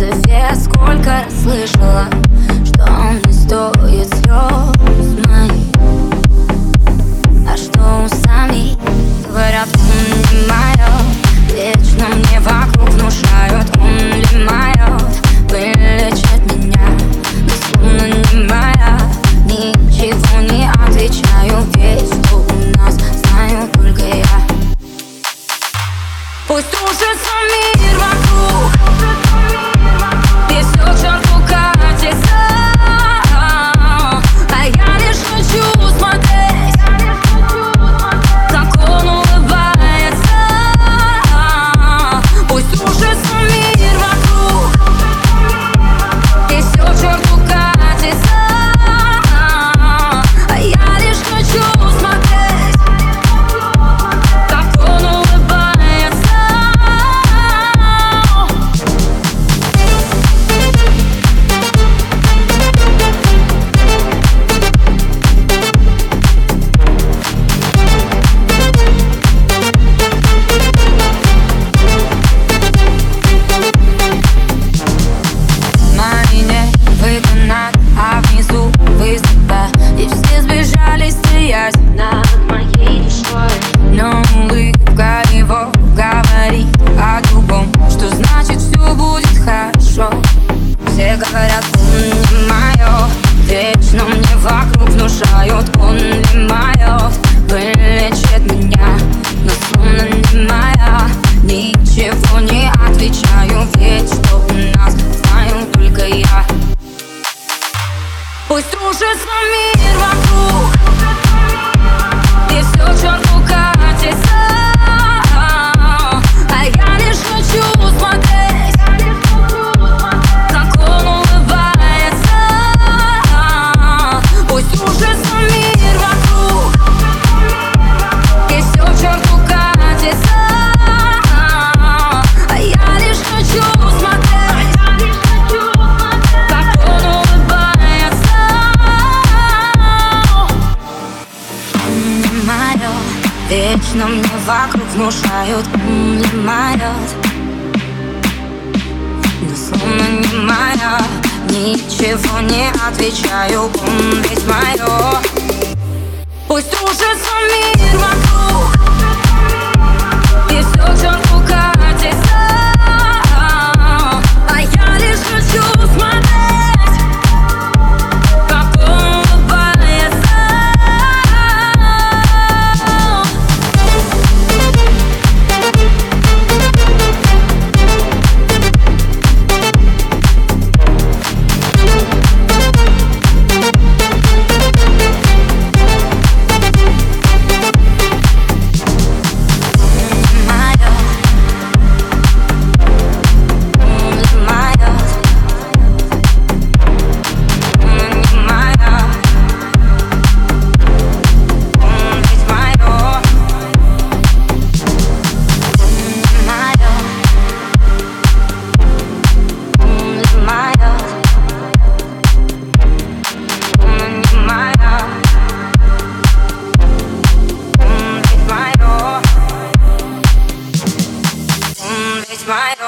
вызове Сколько раз слышала Но мне вокруг внушают Не мое Но словно не моя, Ничего не отвечаю. Он ведь мой my